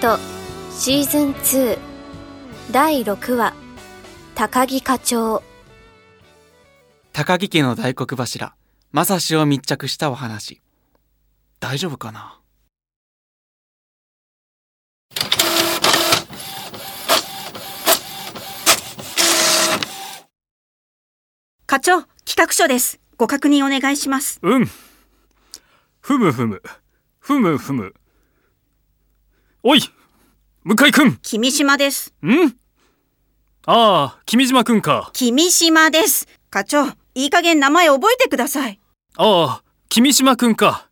トシーズン2第6話高木課長高木家の大黒柱正志を密着したお話大丈夫かな？課長、企画書です。ご確認お願いします。うん。ふむふむ。ふむふむ。おい向井くん君島です。ん？ああ、君島くんか。君島です。課長、いい加減名前覚えてください。ああ、君島くんか。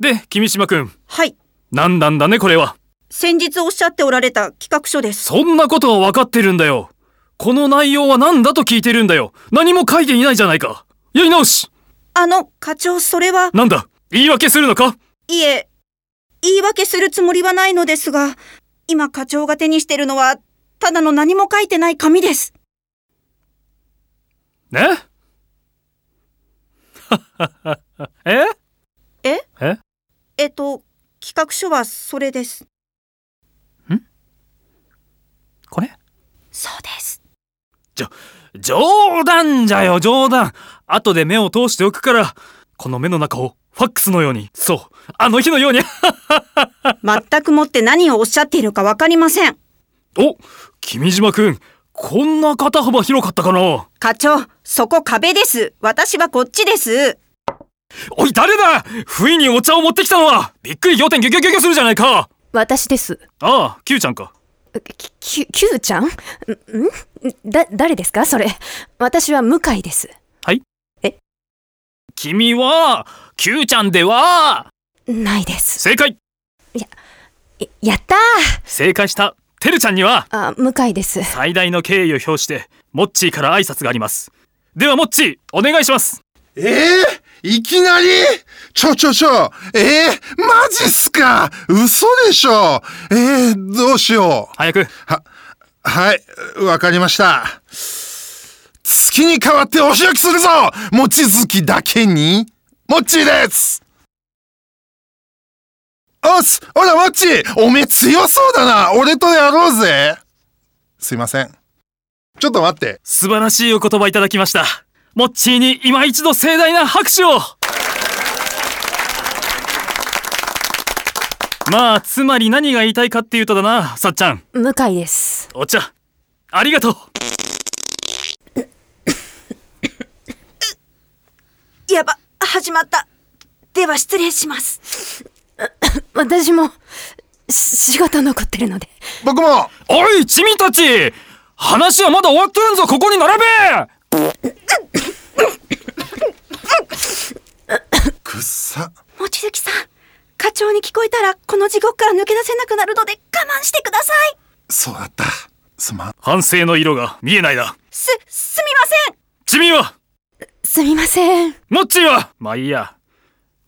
で、君島くん。はい。なんなんだね、これは。先日おっしゃっておられた企画書です。そんなことは分かってるんだよ。この内容は何だと聞いてるんだよ。何も書いていないじゃないか。やり直しあの、課長、それは、なんだ？言い訳するのか？いえ、言い訳するつもりはないのですが、今課長が手にしてるのは、ただの何も書いてない紙です。ね え？え？え？えっと、企画書はそれです。これ？そうです。冗談じゃよ冗談。後で目を通しておくからこの目の中をファックスのようにそうあの日のように 全くもって何をおっしゃっているかわかりません。お君島くんこんな肩幅広かったかな課長、そこ壁です。私はこっちです。おい誰だ不意にお茶を持ってきたのはびっくり仰天ギョギョギョギョするじゃないか私です。ああ Q ちゃんかき、き、きゅうちゃん？んん？だ、誰ですか？それ。私は向井です。君は Q ちゃんでは。ないです。正解。ややったー。正解したてるちゃんには。あ、向井です。最大の敬意を表してモッチーから挨拶があります。ではモッチーお願いします。ええいきなり？ちょちょちょ。ええマジっすか？嘘でしょ。ええどうしよう。早く。は、はい、わかりました。月に代わってお仕置きするぞ。望月だけに。もっちーです。おっすほらもっちーおめえ強そうだな。俺とやろうぜ。すいません。ちょっと待って。素晴らしいお言葉いただきました。モッチーに今一度盛大な拍手を。まあつまり何が言いたいかっていうとだなさっちゃん。向井です。お茶。ありがとうやば始まった。では失礼します。私もし仕事残ってるので。僕も。おい君たち。話はまだ終わっとるんぞ。ここに並べ。くっさ。望月さん課長に聞こえたらこの地獄から抜け出せなくなるので我慢してください。そうだった。すまん。反省の色が見えないな。すすみません。君はすみません。モッチーは。まあいいや。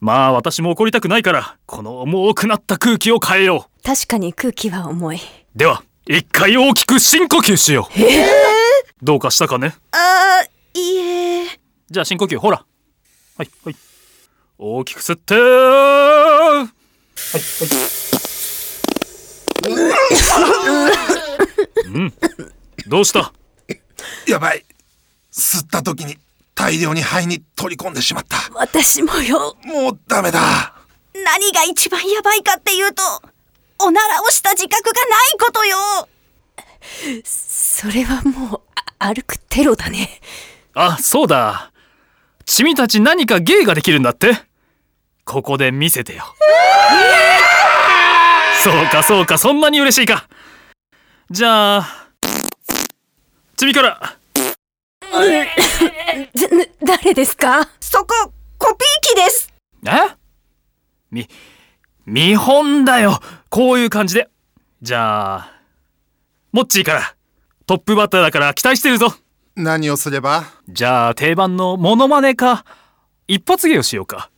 まあ私も怒りたくないからこの重くなった空気を変えよ確かに空気は重い。うでは一回大きく深呼吸しよう。どうかしたかね？あーいいえ。じゃあ深呼吸ほら。はいはい。大きく吸って。はいはい。うん。どうした？やばい。吸った時に大量に肺に取り込んでしまった。私もよ。もうダメだ。何が一番やばいかっていうとおならをした自覚がないことよ。それはもうあ歩くテロだね。あそうだ。君たち何か芸ができるんだって？ここで見せてよ。そうかそうかそんなに嬉しいか。じゃあ君から誰ですかそこコピー機ですえみ見本だよこういう感じでじゃあモッチーからトップバッターだから期待してるぞ何をすればじゃあ定番のモノマネか一発芸をしようか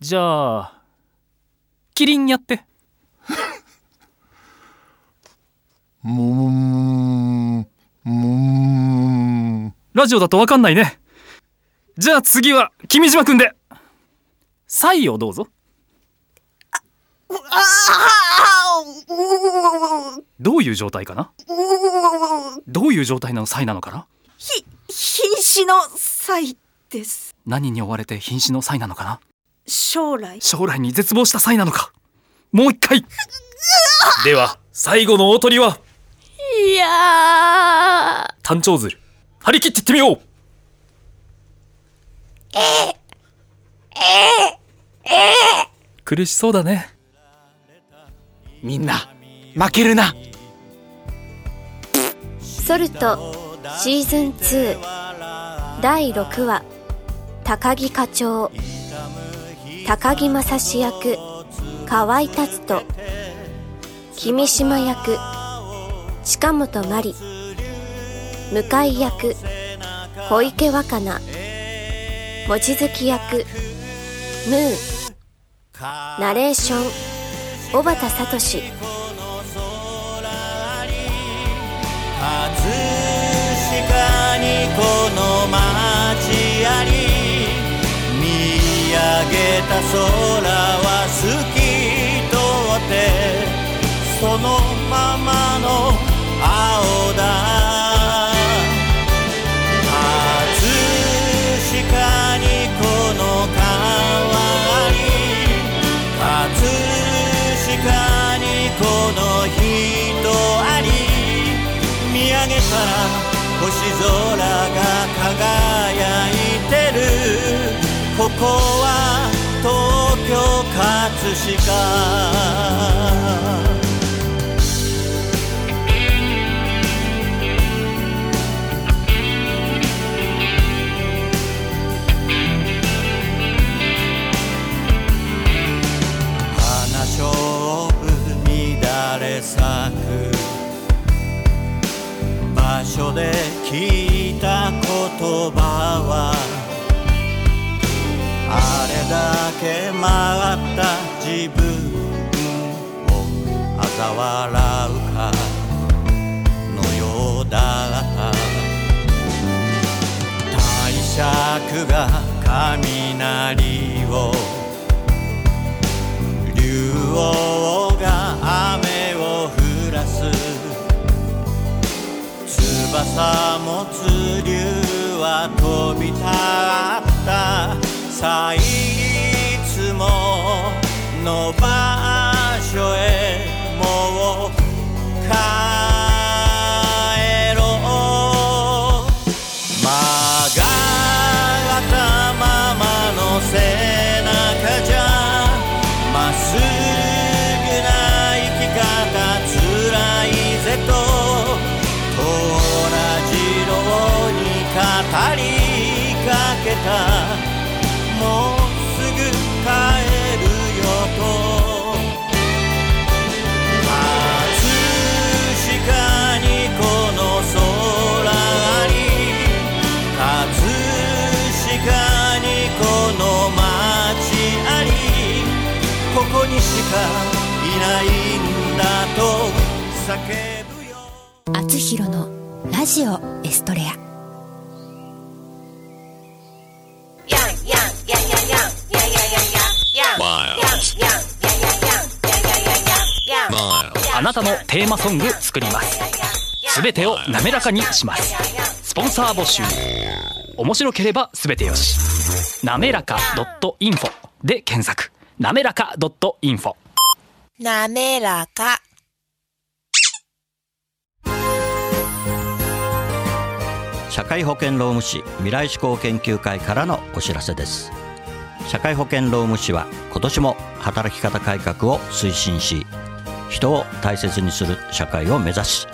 じゃあキリンやってもーんもーんラジオだとわかんないね。じゃあ次は君島くんで。サイをどうぞ。どういう状態かな？うどういう状態のサイなのかな？ひ瀕死の際です。何に追われて瀕死のサイなのかな？将来。将来に絶望したサイなのか？もう一回。では最後の大鳥は？いや単調鶴張り切っていってみよう。苦しそうだね。みんな負けるな。ソルトシーズン2第6話高木課長高木正史役河合達人君島役近本真理向井役小池若菜望月役ムーナレーション小畑聡。葛飾にこの街あり見上げた空は透き通ってそのままの青だ星空が輝いてる。ここは東京葛飾。け曲がった。自分を嘲笑うか。のようだった帝釈が雷を。竜王が雨を降らす。翼持つ竜は飛び立った。さいつもの場所へもう帰ろう。曲がったままの背中じゃまっすぐな生き方つらいぜと。と同じように語りかけた。にしかいないんだと叫ぶよ。あつひろのラジオエストレア。あなたのテーマソング作りますすべてを滑らかにしますスポンサー募集面白ければすべてよしなめらか .info で検索なめらか .info なめらか。社会保険労務士未来志向研究会からのお知らせです。社会保険労務士は今年も働き方改革を推進し人を大切にする社会を目指し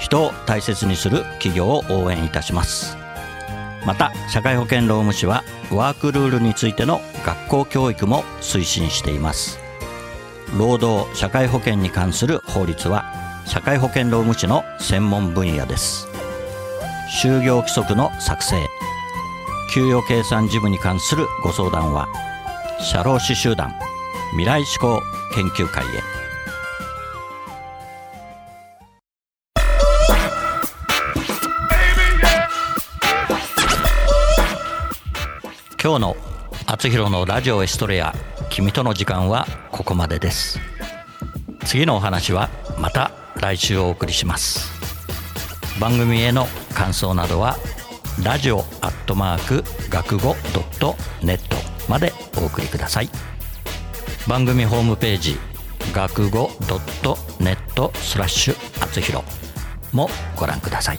人を大切にする企業を応援いたしますまた社会保険労務士はワークルールについての学校教育も推進しています。労働社会保険に関する法律は社会保険労務士の専門分野です。就業規則の作成給与計算事務に関するご相談は社労士集団未来志向研究会へ。今日の「あつひろのラジオエストレア君との時間」はここまでです。次のお話はまた来週お送りします。番組への感想などはラジオアットマーク学語ドットネットまでお送りください。番組ホームページ学語ドットネットスラッシュあつひろもご覧ください。